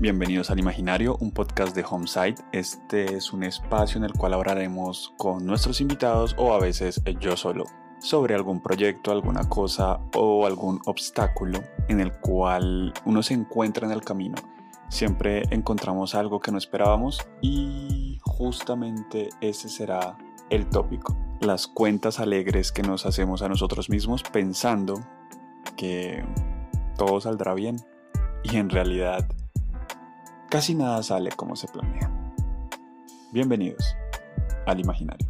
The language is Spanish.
Bienvenidos al Imaginario, un podcast de Homesite. Este es un espacio en el cual hablaremos con nuestros invitados o a veces yo solo sobre algún proyecto, alguna cosa o algún obstáculo en el cual uno se encuentra en el camino. Siempre encontramos algo que no esperábamos y justamente ese será el tópico. Las cuentas alegres que nos hacemos a nosotros mismos pensando que todo saldrá bien y en realidad casi nada sale como se planea. Bienvenidos al imaginario.